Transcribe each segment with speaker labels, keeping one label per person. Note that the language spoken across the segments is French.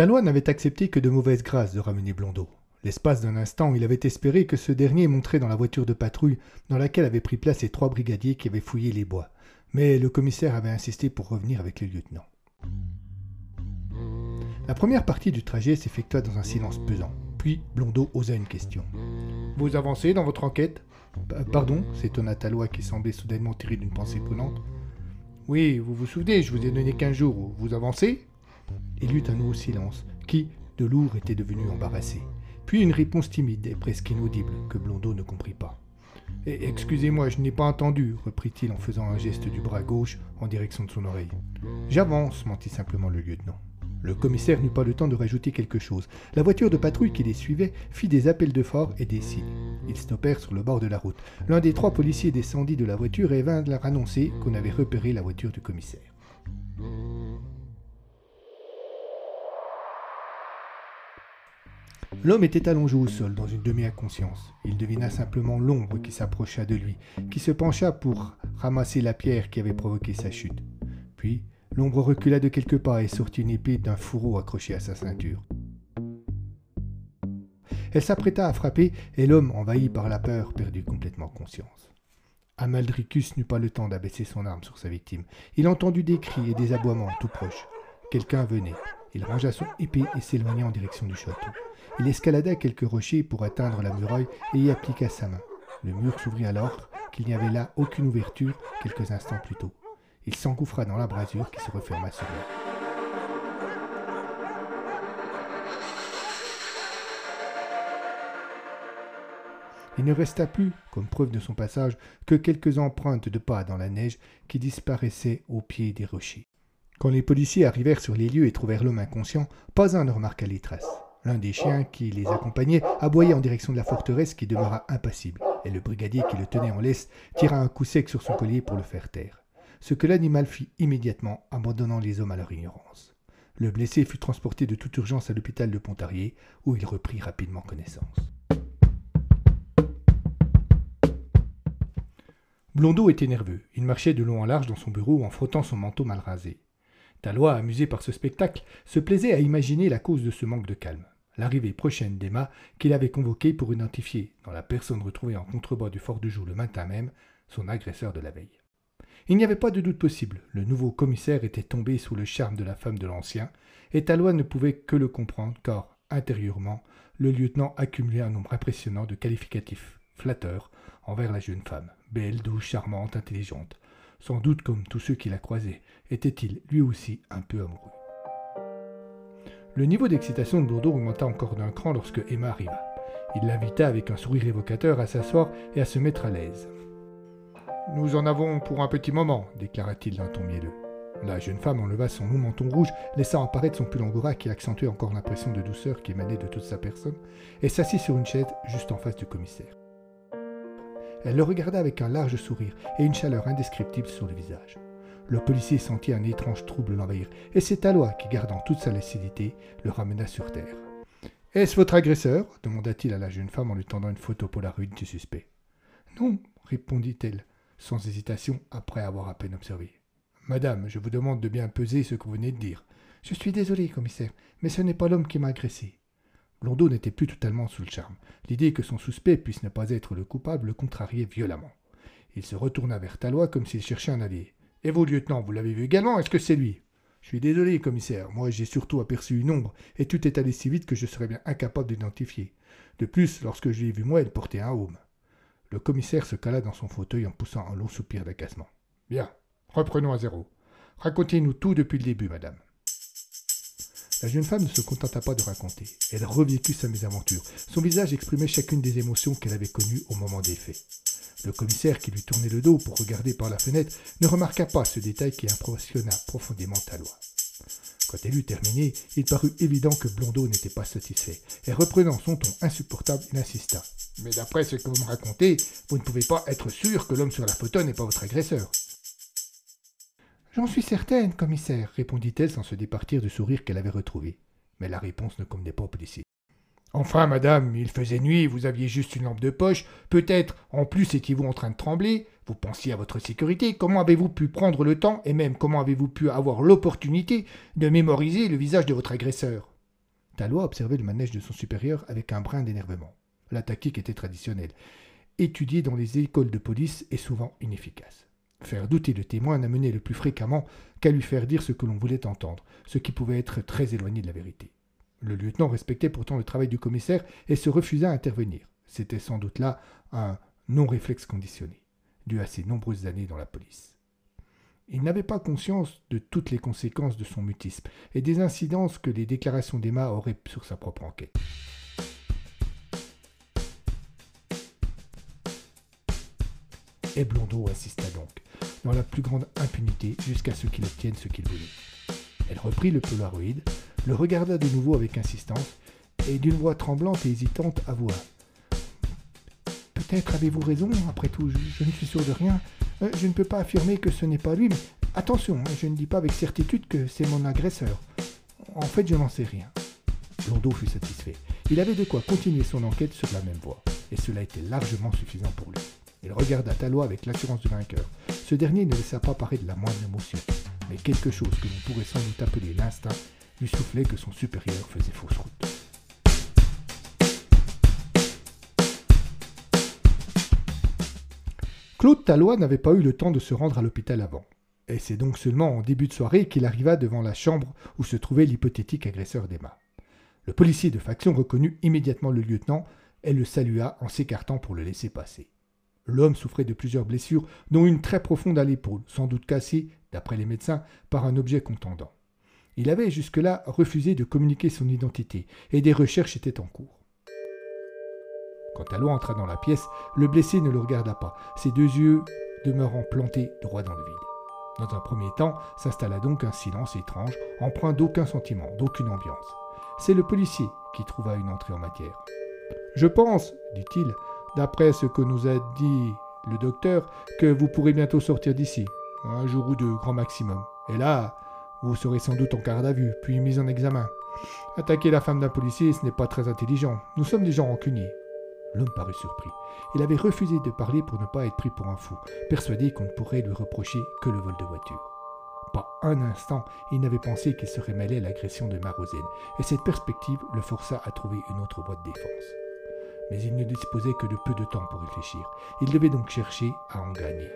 Speaker 1: Talois n'avait accepté que de mauvaise grâce de ramener Blondeau. L'espace d'un instant, il avait espéré que ce dernier montrait dans la voiture de patrouille dans laquelle avaient pris place les trois brigadiers qui avaient fouillé les bois. Mais le commissaire avait insisté pour revenir avec le lieutenant. La première partie du trajet s'effectua dans un silence pesant. Puis Blondeau osa une question. Vous avancez dans votre enquête? Pardon s'étonna Talois qui semblait soudainement tiré d'une pensée prenante. Oui, vous vous souvenez, je vous ai donné quinze jours. Vous avancez? Il y eut un nouveau silence, qui, de lourd, était devenu embarrassé. Puis une réponse timide et presque inaudible, que Blondeau ne comprit pas. Excusez-moi, je n'ai pas entendu, reprit-il en faisant un geste du bras gauche en direction de son oreille. J'avance, mentit simplement le lieutenant. Le commissaire n'eut pas le temps de rajouter quelque chose. La voiture de patrouille qui les suivait fit des appels de phare et des signes. Ils stoppèrent sur le bord de la route. L'un des trois policiers descendit de la voiture et vint leur annoncer qu'on avait repéré la voiture du commissaire. L'homme était allongé au sol dans une demi-inconscience. Il devina simplement l'ombre qui s'approcha de lui, qui se pencha pour ramasser la pierre qui avait provoqué sa chute. Puis, l'ombre recula de quelques pas et sortit une épée d'un fourreau accroché à sa ceinture. Elle s'apprêta à frapper, et l'homme, envahi par la peur, perdit complètement conscience. Amaldricus n'eut pas le temps d'abaisser son arme sur sa victime. Il entendit des cris et des aboiements tout proches. Quelqu'un venait. Il rangea son épée et s'éloigna en direction du château. Il escalada quelques rochers pour atteindre la muraille et y appliqua sa main. Le mur s'ouvrit alors qu'il n'y avait là aucune ouverture quelques instants plus tôt. Il s'engouffra dans la brasure qui se referma sur lui. Il ne resta plus, comme preuve de son passage, que quelques empreintes de pas dans la neige qui disparaissaient au pied des rochers. Quand les policiers arrivèrent sur les lieux et trouvèrent l'homme inconscient, pas un ne remarqua les traces. L'un des chiens qui les accompagnait aboya en direction de la forteresse qui demeura impassible, et le brigadier qui le tenait en laisse tira un coup sec sur son collier pour le faire taire. Ce que l'animal fit immédiatement, abandonnant les hommes à leur ignorance. Le blessé fut transporté de toute urgence à l'hôpital de Pontarlier, où il reprit rapidement connaissance. Blondeau était nerveux. Il marchait de long en large dans son bureau en frottant son manteau mal rasé. Talois, amusé par ce spectacle, se plaisait à imaginer la cause de ce manque de calme. L'arrivée prochaine d'Emma, qu'il avait convoquée pour identifier, dans la personne retrouvée en contrebas du fort de Joux le matin même, son agresseur de la veille. Il n'y avait pas de doute possible, le nouveau commissaire était tombé sous le charme de la femme de l'ancien, et Talois ne pouvait que le comprendre, car, intérieurement, le lieutenant accumulait un nombre impressionnant de qualificatifs flatteurs envers la jeune femme, belle, douce, charmante, intelligente, sans doute comme tous ceux qui la croisaient, était-il lui aussi un peu amoureux. Le niveau d'excitation de Bordeaux augmenta encore d'un cran lorsque Emma arriva. Il l'invita avec un sourire évocateur à s'asseoir et à se mettre à l'aise. Nous en avons pour un petit moment, déclara-t-il d'un ton mielleux. La jeune femme enleva son long menton rouge, laissant apparaître son pull angora qui accentuait encore l'impression de douceur qui émanait de toute sa personne, et s'assit sur une chaise juste en face du commissaire. Elle le regarda avec un large sourire et une chaleur indescriptible sur le visage. Le policier sentit un étrange trouble l'envahir, et c'est Talois qui, gardant toute sa lucidité, le ramena sur terre. Est-ce votre agresseur? demanda-t-il à la jeune femme en lui tendant une photo polaroid du suspect. Non, répondit-elle, sans hésitation, après avoir à peine observé. Madame, je vous demande de bien peser ce que vous venez de dire. Je suis désolé, commissaire, mais ce n'est pas l'homme qui m'a agressé. Blondeau n'était plus totalement sous le charme. L'idée que son suspect puisse ne pas être le coupable le contrariait violemment. Il se retourna vers Talois comme s'il cherchait un allié. Et vous, lieutenant, vous l'avez vu également? Est-ce que c'est lui Je suis désolé, commissaire. Moi, j'ai surtout aperçu une ombre, et tout est allé si vite que je serais bien incapable d'identifier. De plus, lorsque je l'ai vu moi, elle portait un haume. Le commissaire se cala dans son fauteuil en poussant un long soupir d'agacement. Bien, reprenons à zéro. Racontez-nous tout depuis le début, madame. La jeune femme ne se contenta pas de raconter. Elle revécut sa mésaventure. Son visage exprimait chacune des émotions qu'elle avait connues au moment des faits. Le commissaire, qui lui tournait le dos pour regarder par la fenêtre, ne remarqua pas ce détail qui impressionna profondément Talois. Quand elle eut terminé, il parut évident que Blondeau n'était pas satisfait, et reprenant son ton insupportable, il insista. Mais d'après ce que vous me racontez, vous ne pouvez pas être sûr que l'homme sur la photo n'est pas votre agresseur. J'en suis certaine, commissaire, répondit-elle sans se départir du sourire qu'elle avait retrouvé. Mais la réponse ne convenait pas au policier. Enfin, madame, il faisait nuit, vous aviez juste une lampe de poche, peut-être en plus étiez-vous en train de trembler, vous pensiez à votre sécurité, comment avez-vous pu prendre le temps, et même comment avez-vous pu avoir l'opportunité de mémoriser le visage de votre agresseur? Talois observait le manège de son supérieur avec un brin d'énervement. La tactique était traditionnelle. Étudiée dans les écoles de police est souvent inefficace. Faire douter le témoin n'amenait le plus fréquemment qu'à lui faire dire ce que l'on voulait entendre, ce qui pouvait être très éloigné de la vérité. Le lieutenant respectait pourtant le travail du commissaire et se refusa à intervenir. C'était sans doute là un non-réflexe conditionné, dû à ses nombreuses années dans la police. Il n'avait pas conscience de toutes les conséquences de son mutisme et des incidences que les déclarations d'Emma auraient sur sa propre enquête. Et Blondeau insista donc, dans la plus grande impunité, jusqu'à ce qu'il obtienne ce qu'il voulait. Elle reprit le Polaroid, le regarda de nouveau avec insistance, et d'une voix tremblante et hésitante avoua. Peut-être avez-vous raison, après tout, je, ne suis sûr de rien. Euh, je ne peux pas affirmer que ce n'est pas lui, mais attention, hein, je ne dis pas avec certitude que c'est mon agresseur. En fait, je n'en sais rien. Blondeau fut satisfait. Il avait de quoi continuer son enquête sur la même voie, et cela était largement suffisant pour lui. Il regarda Talois avec l'assurance du vainqueur. Ce dernier ne laissa pas paraître la moindre émotion, mais quelque chose que l'on pourrait sans doute appeler l'instinct lui soufflait que son supérieur faisait fausse route. Claude Talois n'avait pas eu le temps de se rendre à l'hôpital avant. Et c'est donc seulement en début de soirée qu'il arriva devant la chambre où se trouvait l'hypothétique agresseur d'Emma. Le policier de faction reconnut immédiatement le lieutenant et le salua en s'écartant pour le laisser passer. L'homme souffrait de plusieurs blessures, dont une très profonde à l'épaule, sans doute cassée, d'après les médecins, par un objet contendant. Il avait jusque-là refusé de communiquer son identité, et des recherches étaient en cours. Quand Talon entra dans la pièce, le blessé ne le regarda pas, ses deux yeux demeurant plantés droit dans le vide. Dans un premier temps, s'installa donc un silence étrange, empreint d'aucun sentiment, d'aucune ambiance. C'est le policier qui trouva une entrée en matière. Je pense, dit-il, d'après ce que nous a dit le docteur, que vous pourrez bientôt sortir d'ici. Un jour ou deux, grand maximum. Et là, vous serez sans doute en garde à puis mis en examen. Attaquer la femme d'un policier, ce n'est pas très intelligent. Nous sommes des gens rancuniers. L'homme parut surpris. Il avait refusé de parler pour ne pas être pris pour un fou, persuadé qu'on ne pourrait lui reprocher que le vol de voiture. Pas un instant, il n'avait pensé qu'il serait mêlé à l'agression de Marozène, et cette perspective le força à trouver une autre voie de défense mais il ne disposait que de peu de temps pour réfléchir. Il devait donc chercher à en gagner.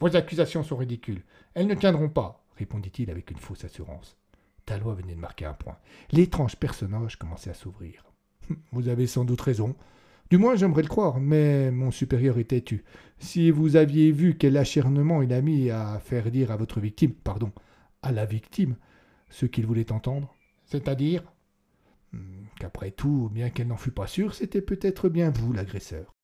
Speaker 1: Vos accusations sont ridicules. Elles ne tiendront pas, répondit-il avec une fausse assurance. Talois venait de marquer un point. L'étrange personnage commençait à s'ouvrir. Vous avez sans doute raison. Du moins, j'aimerais le croire, mais mon supérieur est têtu. Si vous aviez vu quel acharnement il a mis à faire dire à votre victime, pardon, à la victime, ce qu'il voulait entendre, c'est-à-dire hmm, qu'après tout, bien qu'elle n'en fût pas sûre, c'était peut-être bien vous l'agresseur.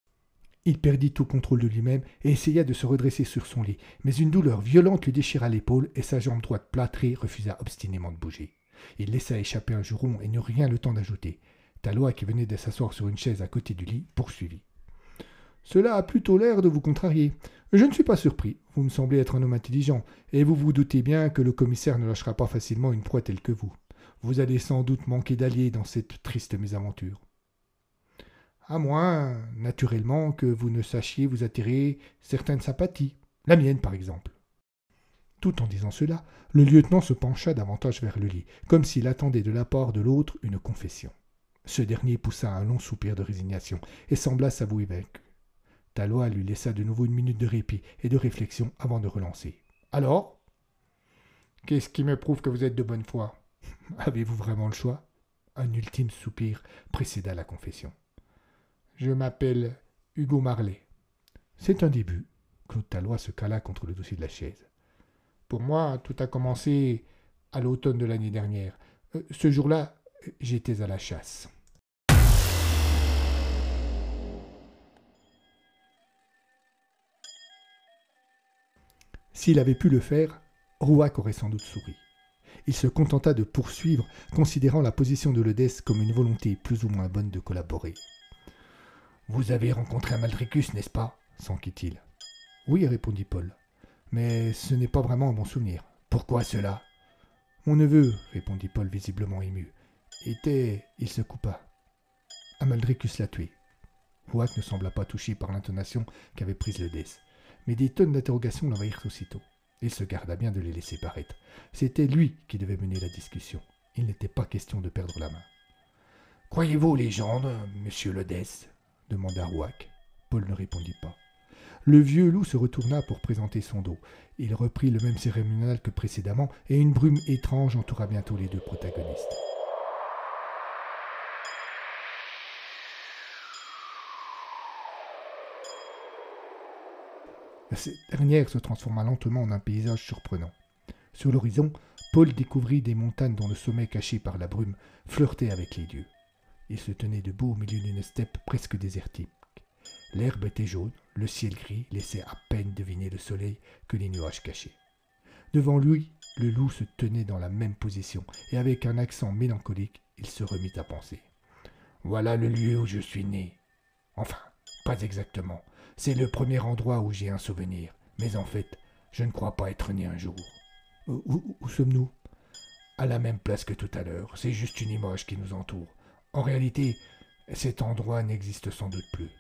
Speaker 1: Il perdit tout contrôle de lui-même et essaya de se redresser sur son lit, mais une douleur violente lui déchira l'épaule et sa jambe droite plâtrée refusa obstinément de bouger. Il laissa échapper un juron et n'eut rien le temps d'ajouter. Talois, qui venait de s'asseoir sur une chaise à côté du lit, poursuivit. Cela a plutôt l'air de vous contrarier. Je ne suis pas surpris. Vous me semblez être un homme intelligent, et vous vous doutez bien que le commissaire ne lâchera pas facilement une proie telle que vous. Vous allez sans doute manquer d'alliés dans cette triste mésaventure. À moins, naturellement, que vous ne sachiez vous attirer certaines sympathies, la mienne par exemple. Tout en disant cela, le lieutenant se pencha davantage vers le lit, comme s'il attendait de la part de l'autre une confession. Ce dernier poussa un long soupir de résignation et sembla s'avouer vaincu. Talois lui laissa de nouveau une minute de répit et de réflexion avant de relancer. Alors? Qu'est-ce qui me prouve que vous êtes de bonne foi? Avez-vous vraiment le choix? Un ultime soupir précéda la confession. Je m'appelle Hugo Marley. C'est un début, Claude Tallois se cala contre le dossier de la chaise. Pour moi, tout a commencé à l'automne de l'année dernière. Euh, ce jour-là, j'étais à la chasse. S'il avait pu le faire, Rouac aurait sans doute souri. Il se contenta de poursuivre, considérant la position de Ledès comme une volonté plus ou moins bonne de collaborer. Vous avez rencontré un n'est-ce pas? s'enquit-il. Oui, répondit Paul. Mais ce n'est pas vraiment un bon souvenir. Pourquoi cela Mon neveu, répondit Paul visiblement ému, était. Il se coupa. Amaldricus l'a tué. Rouac ne sembla pas touché par l'intonation qu'avait prise le Dès, mais des tonnes d'interrogations l'envahirent aussitôt. Il se garda bien de les laisser paraître. C'était lui qui devait mener la discussion. Il n'était pas question de perdre la main. Croyez-vous aux légendes, monsieur Ledès demanda Rouac. Paul ne répondit pas. Le vieux loup se retourna pour présenter son dos. Il reprit le même cérémonial que précédemment, et une brume étrange entoura bientôt les deux protagonistes. Cette dernière se transforma lentement en un paysage surprenant. Sur l'horizon, Paul découvrit des montagnes dont le sommet caché par la brume flirtait avec les dieux. Il se tenait debout au milieu d'une steppe presque désertique. L'herbe était jaune, le ciel gris laissait à peine deviner le soleil que les nuages cachaient. Devant lui, le loup se tenait dans la même position, et avec un accent mélancolique, il se remit à penser. Voilà le lieu où je suis né. Enfin, pas exactement. C'est le premier endroit où j'ai un souvenir. Mais en fait, je ne crois pas être né un jour. Euh, où, où sommes-nous? À la même place que tout à l'heure. C'est juste une image qui nous entoure. En réalité, cet endroit n'existe sans doute plus.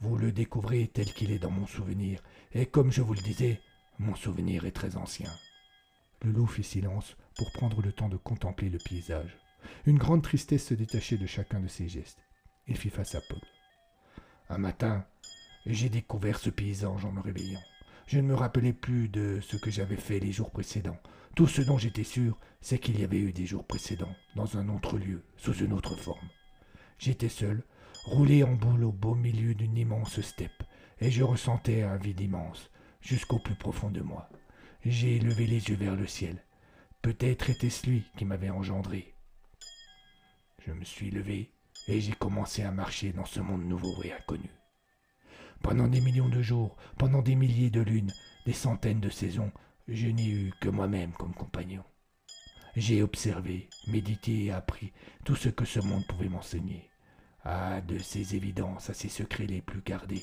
Speaker 1: Vous le découvrez tel qu'il est dans mon souvenir, et comme je vous le disais, mon souvenir est très ancien. Le loup fit silence pour prendre le temps de contempler le paysage. Une grande tristesse se détachait de chacun de ses gestes. Il fit face à Paul. Un matin, j'ai découvert ce paysage en me réveillant. Je ne me rappelais plus de ce que j'avais fait les jours précédents. Tout ce dont j'étais sûr, c'est qu'il y avait eu des jours précédents, dans un autre lieu, sous une autre forme. J'étais seul, roulé en boule au beau milieu d'une immense steppe, et je ressentais un vide immense, jusqu'au plus profond de moi. J'ai levé les yeux vers le ciel. Peut-être était-ce lui qui m'avait engendré. Je me suis levé et j'ai commencé à marcher dans ce monde nouveau et inconnu. Pendant des millions de jours, pendant des milliers de lunes, des centaines de saisons, je n'ai eu que moi-même comme compagnon. J'ai observé, médité et appris tout ce que ce monde pouvait m'enseigner. Ah, de ses évidences à ses secrets les plus gardés,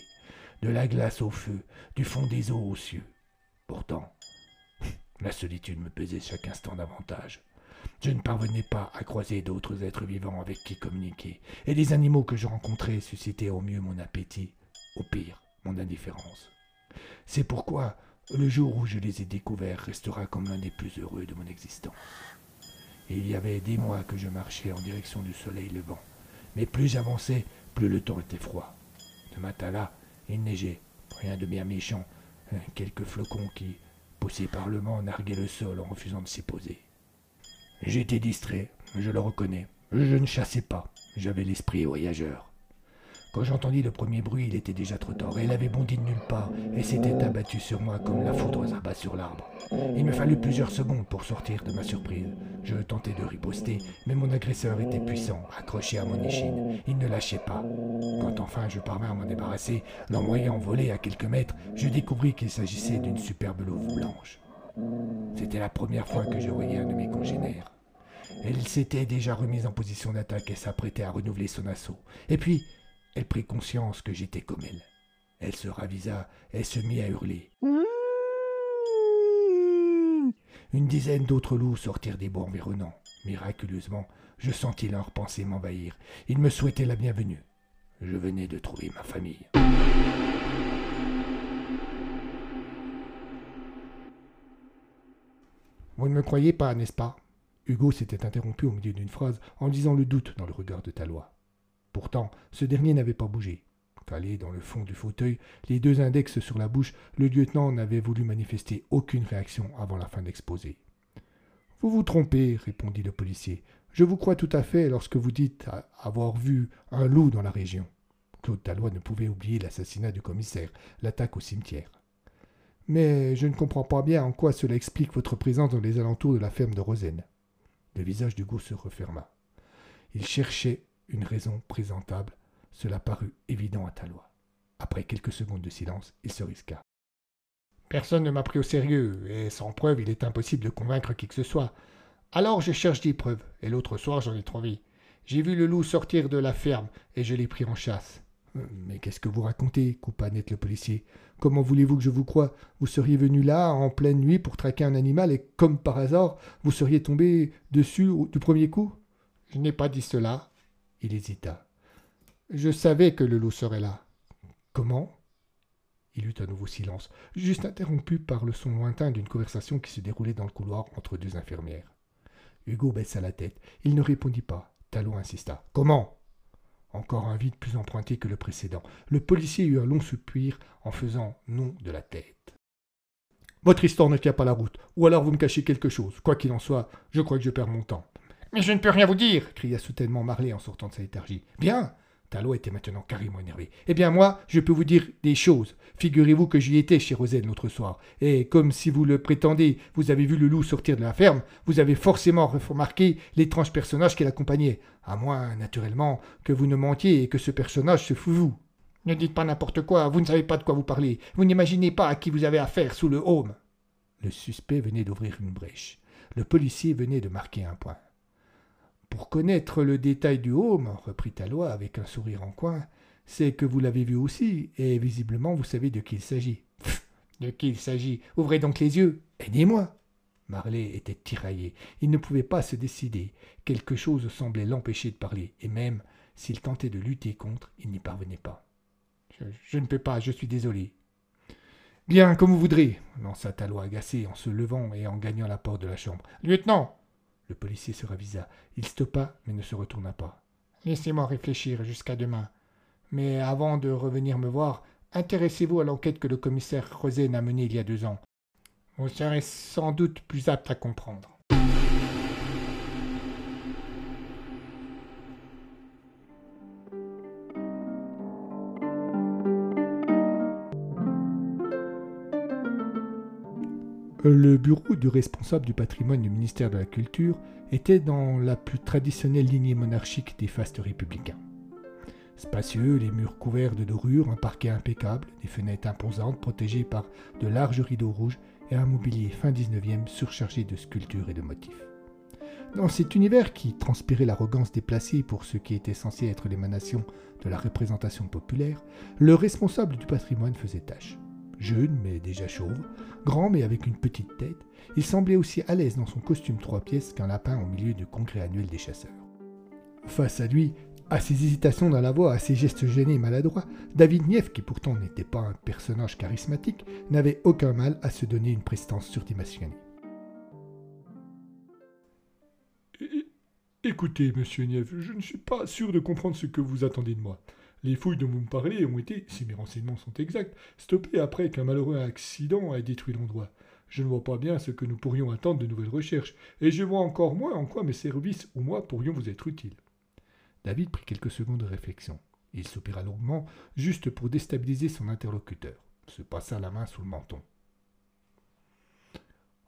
Speaker 1: de la glace au feu, du fond des eaux aux cieux. Pourtant, la solitude me pesait chaque instant davantage. Je ne parvenais pas à croiser d'autres êtres vivants avec qui communiquer, et les animaux que je rencontrais suscitaient au mieux mon appétit, au pire mon indifférence. C'est pourquoi le jour où je les ai découverts restera comme l'un des plus heureux de mon existence. il y avait des mois que je marchais en direction du soleil levant, mais plus j'avançais, plus le temps était froid. Ce matin-là, il neigeait, rien de bien méchant, quelques flocons qui, poussés par le vent, narguaient le sol en refusant de s'y poser. J'étais distrait, je le reconnais. Je ne chassais pas, j'avais l'esprit voyageur. Quand j'entendis le premier bruit, il était déjà trop tard. Elle avait bondi de nulle part et s'était abattue sur moi comme la foudre s'abat sur l'arbre. Il me fallut plusieurs secondes pour sortir de ma surprise. Je tentais de riposter, mais mon agresseur était puissant, accroché à mon échine. Il ne lâchait pas. Quand enfin je parvins à m'en débarrasser, l'envoyant voler à quelques mètres, je découvris qu'il s'agissait d'une superbe louve blanche. C'était la première fois que je voyais un de mes congénères. Elle s'était déjà remise en position d'attaque et s'apprêtait à renouveler son assaut. Et puis, elle prit conscience que j'étais comme elle. Elle se ravisa et se mit à hurler. Une dizaine d'autres loups sortirent des bois environnants. Miraculeusement, je sentis leurs pensées m'envahir. Ils me souhaitaient la bienvenue. Je venais de trouver ma famille. Vous ne me croyez pas, n'est-ce pas? Hugo s'était interrompu au milieu d'une phrase en lisant le doute dans le regard de Talois. Pourtant, ce dernier n'avait pas bougé. Calé dans le fond du fauteuil, les deux index sur la bouche, le lieutenant n'avait voulu manifester aucune réaction avant la fin de l'exposé. Vous vous trompez, répondit le policier. Je vous crois tout à fait lorsque vous dites avoir vu un loup dans la région. Claude Tallois ne pouvait oublier l'assassinat du commissaire, l'attaque au cimetière. Mais je ne comprends pas bien en quoi cela explique votre présence dans les alentours de la ferme de Rosen. Le visage d'Hugo se referma. Il cherchait une raison présentable. Cela parut évident à Talois. Après quelques secondes de silence, il se risqua. Personne ne m'a pris au sérieux, et sans preuve, il est impossible de convaincre qui que ce soit. Alors je cherche des preuves, et l'autre soir j'en ai trouvé. J'ai vu le loup sortir de la ferme, et je l'ai pris en chasse. Euh, mais qu'est-ce que vous racontez coupa net le policier? Comment voulez-vous que je vous croie? Vous seriez venu là, en pleine nuit, pour traquer un animal, et comme par hasard, vous seriez tombé dessus du premier coup? Je n'ai pas dit cela. Il hésita. Je savais que le loup serait là. Comment? Il eut un nouveau silence, juste interrompu par le son lointain d'une conversation qui se déroulait dans le couloir entre deux infirmières. Hugo baissa la tête. Il ne répondit pas. Talon insista. Comment? Encore un vide plus emprunté que le précédent. Le policier eut un long soupir en faisant non de la tête. Votre histoire ne tient pas la route, ou alors vous me cachez quelque chose. Quoi qu'il en soit, je crois que je perds mon temps. Mais je ne peux rien vous dire cria soudainement Marley en sortant de sa léthargie. Bien Talot était maintenant carrément énervé. Eh bien moi, je peux vous dire des choses. Figurez-vous que j'y étais chez Roselle l'autre soir, et comme si vous le prétendez, vous avez vu le loup sortir de la ferme, vous avez forcément remarqué l'étrange personnage qui l'accompagnait, à moins, naturellement, que vous ne mentiez et que ce personnage se fout vous. Ne dites pas n'importe quoi, vous ne savez pas de quoi vous parlez, vous n'imaginez pas à qui vous avez affaire sous le home. Le suspect venait d'ouvrir une brèche. Le policier venait de marquer un point. Pour connaître le détail du home, reprit Talois avec un sourire en coin, c'est que vous l'avez vu aussi, et visiblement vous savez de qui il s'agit. de qui il s'agit Ouvrez donc les yeux. Aidez-moi. Marley était tiraillé. Il ne pouvait pas se décider. Quelque chose semblait l'empêcher de parler, et même s'il tentait de lutter contre, il n'y parvenait pas. Je, je, ne peux pas, je suis désolé. Bien, comme vous voudrez, lança Talois agacé en se levant et en gagnant la porte de la chambre. Lieutenant, le policier se ravisa. Il stoppa, mais ne se retourna pas. Laissez-moi réfléchir jusqu'à demain. Mais avant de revenir me voir, intéressez-vous à l'enquête que le commissaire Rosen a menée il y a deux ans. Vous serez sans doute plus apte à comprendre. Le bureau du responsable du patrimoine du ministère de la Culture était dans la plus traditionnelle lignée monarchique des fastes républicains. Spacieux, les murs couverts de dorures, un parquet impeccable, des fenêtres imposantes protégées par de larges rideaux rouges et un mobilier fin 19e surchargé de sculptures et de motifs. Dans cet univers qui transpirait l'arrogance déplacée pour ce qui était censé être l'émanation de la représentation populaire, le responsable du patrimoine faisait tâche jeune mais déjà chauve, grand mais avec une petite tête, il semblait aussi à l'aise dans son costume trois pièces qu'un lapin au milieu du congrès annuel des chasseurs. Face à lui, à ses hésitations dans la voix, à ses gestes gênés et maladroits, David Nief, qui pourtant n'était pas un personnage charismatique, n'avait aucun mal à se donner une prestance surdimensionnée. Écoutez, monsieur Nief, je ne suis pas sûr de comprendre ce que vous attendez de moi. Les fouilles dont vous me parlez ont été, si mes renseignements sont exacts, stoppées après qu'un malheureux accident ait détruit l'endroit. Je ne vois pas bien ce que nous pourrions attendre de nouvelles recherches, et je vois encore moins en quoi mes services ou moi pourrions vous être utiles. David prit quelques secondes de réflexion. Il soupira longuement, juste pour déstabiliser son interlocuteur, se passa la main sous le menton.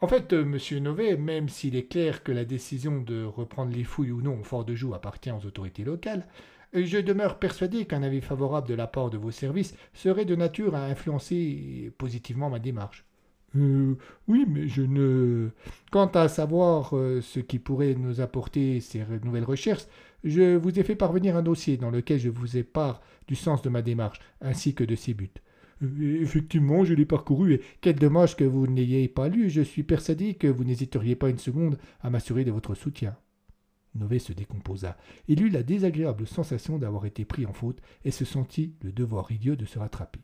Speaker 1: En fait, euh, monsieur Nové, même s'il est clair que la décision de reprendre les fouilles ou non au fort de Joux appartient aux autorités locales, je demeure persuadé qu'un avis favorable de la part de vos services serait de nature à influencer positivement ma démarche. Euh, oui, mais je ne. Quant à savoir euh, ce qui pourrait nous apporter ces nouvelles recherches, je vous ai fait parvenir un dossier dans lequel je vous ai part du sens de ma démarche, ainsi que de ses buts. Euh, effectivement, je l'ai parcouru et quel dommage que vous ne l'ayez pas lu. Je suis persuadé que vous n'hésiteriez pas une seconde à m'assurer de votre soutien. Nové se décomposa. Il eut la désagréable sensation d'avoir été pris en faute et se sentit le devoir idiot de se rattraper.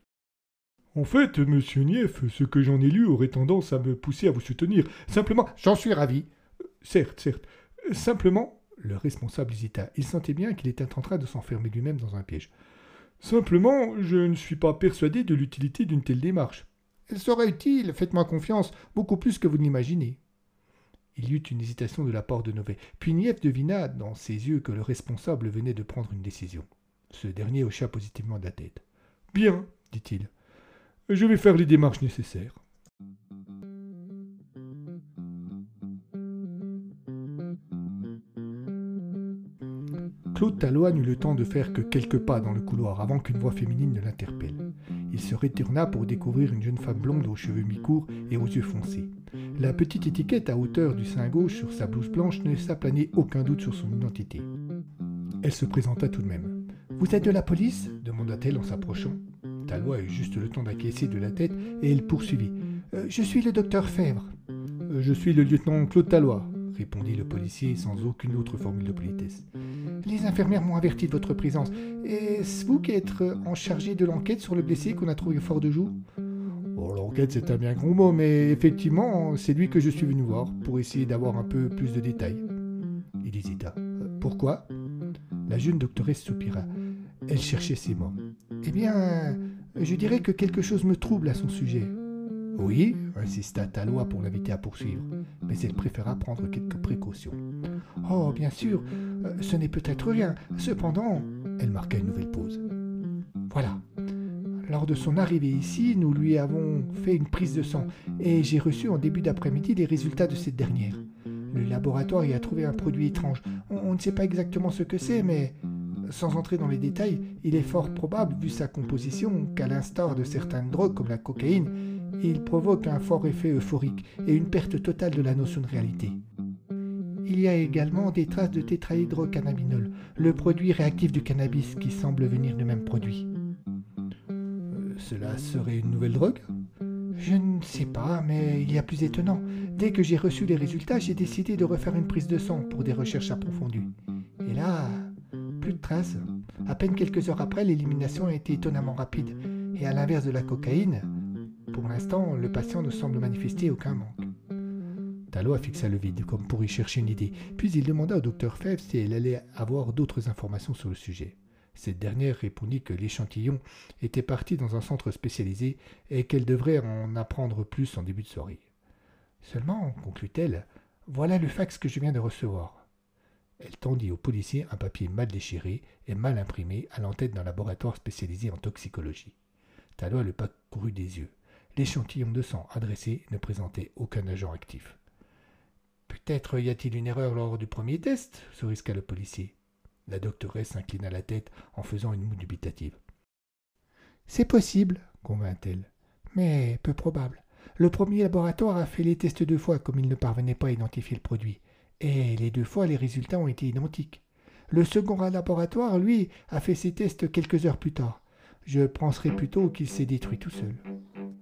Speaker 1: En fait, monsieur Nief, ce que j'en ai lu aurait tendance à me pousser à vous soutenir. Simplement. J'en suis ravi. certes, certes. Simplement. Le responsable hésita. Il sentait bien qu'il était en train de s'enfermer lui-même dans un piège. Simplement, je ne suis pas persuadé de l'utilité d'une telle démarche. Elle serait utile, faites-moi confiance, beaucoup plus que vous n'imaginez. Il y eut une hésitation de la part de Nové, puis Nief devina dans ses yeux que le responsable venait de prendre une décision. Ce dernier hocha positivement de la tête. Bien, dit-il. Je vais faire les démarches nécessaires. Claude Taloine n'eut le temps de faire que quelques pas dans le couloir avant qu'une voix féminine ne l'interpelle. Il se retourna pour découvrir une jeune femme blonde aux cheveux mi-courts et aux yeux foncés. La petite étiquette à hauteur du sein gauche sur sa blouse blanche ne laissa planer aucun doute sur son identité. Elle se présenta tout de même. Vous êtes de la police? demanda-t-elle en s'approchant. Tallois eut juste le temps d'acquiescer de la tête et elle poursuivit. Euh, je suis le docteur Fèvre. Euh, je suis le lieutenant Claude Tallois, répondit le policier sans aucune autre formule de politesse. Les infirmières m'ont averti de votre présence. Est-ce vous qui êtes en charge de l'enquête sur le blessé qu'on a trouvé fort de joue? L'enquête, c'est un bien gros mot, mais effectivement, c'est lui que je suis venu voir pour essayer d'avoir un peu plus de détails. Il hésita. Euh, pourquoi? La jeune doctoresse soupira. Elle cherchait ses mots. Eh bien, je dirais que quelque chose me trouble à son sujet. Oui, insista Talois pour l'inviter à poursuivre, mais elle préféra prendre quelques précautions. Oh, bien sûr, euh, ce n'est peut-être rien. Cependant, elle marqua une nouvelle pause. Voilà. Lors de son arrivée ici, nous lui avons fait une prise de sang et j'ai reçu en début d'après-midi les résultats de cette dernière. Le laboratoire y a trouvé un produit étrange. On, ne sait pas exactement ce que c'est, mais sans entrer dans les détails, il est fort probable, vu sa composition, qu'à l'instar de certaines drogues comme la cocaïne, il provoque un fort effet euphorique et une perte totale de la notion de réalité. Il y a également des traces de tétrahydrocannabinol, le produit réactif du cannabis qui semble venir du même produit. Cela serait une nouvelle drogue? Je ne sais pas, mais il y a plus étonnant. Dès que j'ai reçu les résultats, j'ai décidé de refaire une prise de sang pour des recherches approfondies. Et là, plus de traces. À peine quelques heures après, l'élimination a été étonnamment rapide. Et à l'inverse de la cocaïne, pour l'instant, le patient ne semble manifester aucun manque. Tallois fixa le vide, comme pour y chercher une idée, puis il demanda au docteur Fèvre si elle allait avoir d'autres informations sur le sujet. Cette dernière répondit que l'échantillon était parti dans un centre spécialisé et qu'elle devrait en apprendre plus en début de soirée. Seulement, conclut-elle, voilà le fax que je viens de recevoir. Elle tendit au policier un papier mal déchiré et mal imprimé à l'entête d'un laboratoire spécialisé en toxicologie. Tallois le parcourut des yeux. L'échantillon de sang adressé ne présentait aucun agent actif. Peut-être y a-t-il une erreur lors du premier test se risqua le policier. La doctoresse inclina la tête en faisant une moue dubitative. C'est possible, convint-elle, mais peu probable. Le premier laboratoire a fait les tests deux fois comme il ne parvenait pas à identifier le produit, et les deux fois les résultats ont été identiques. Le second laboratoire, lui, a fait ses tests quelques heures plus tard. Je penserais plutôt qu'il s'est détruit tout seul.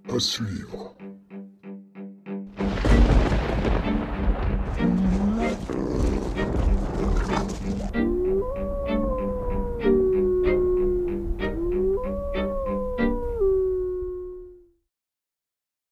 Speaker 2: À suivre.